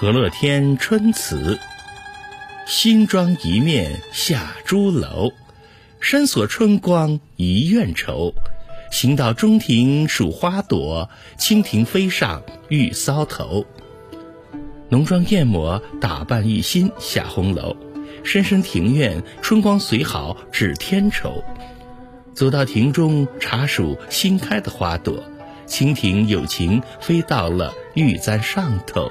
和乐天春词：新妆一面下朱楼，深锁春光一院愁。行到中庭数花朵，蜻蜓飞上玉搔头。浓妆艳抹打扮一新下红楼，深深庭院春光虽好，只添愁。走到庭中查数新开的花朵，蜻蜓有情飞到了玉簪上头。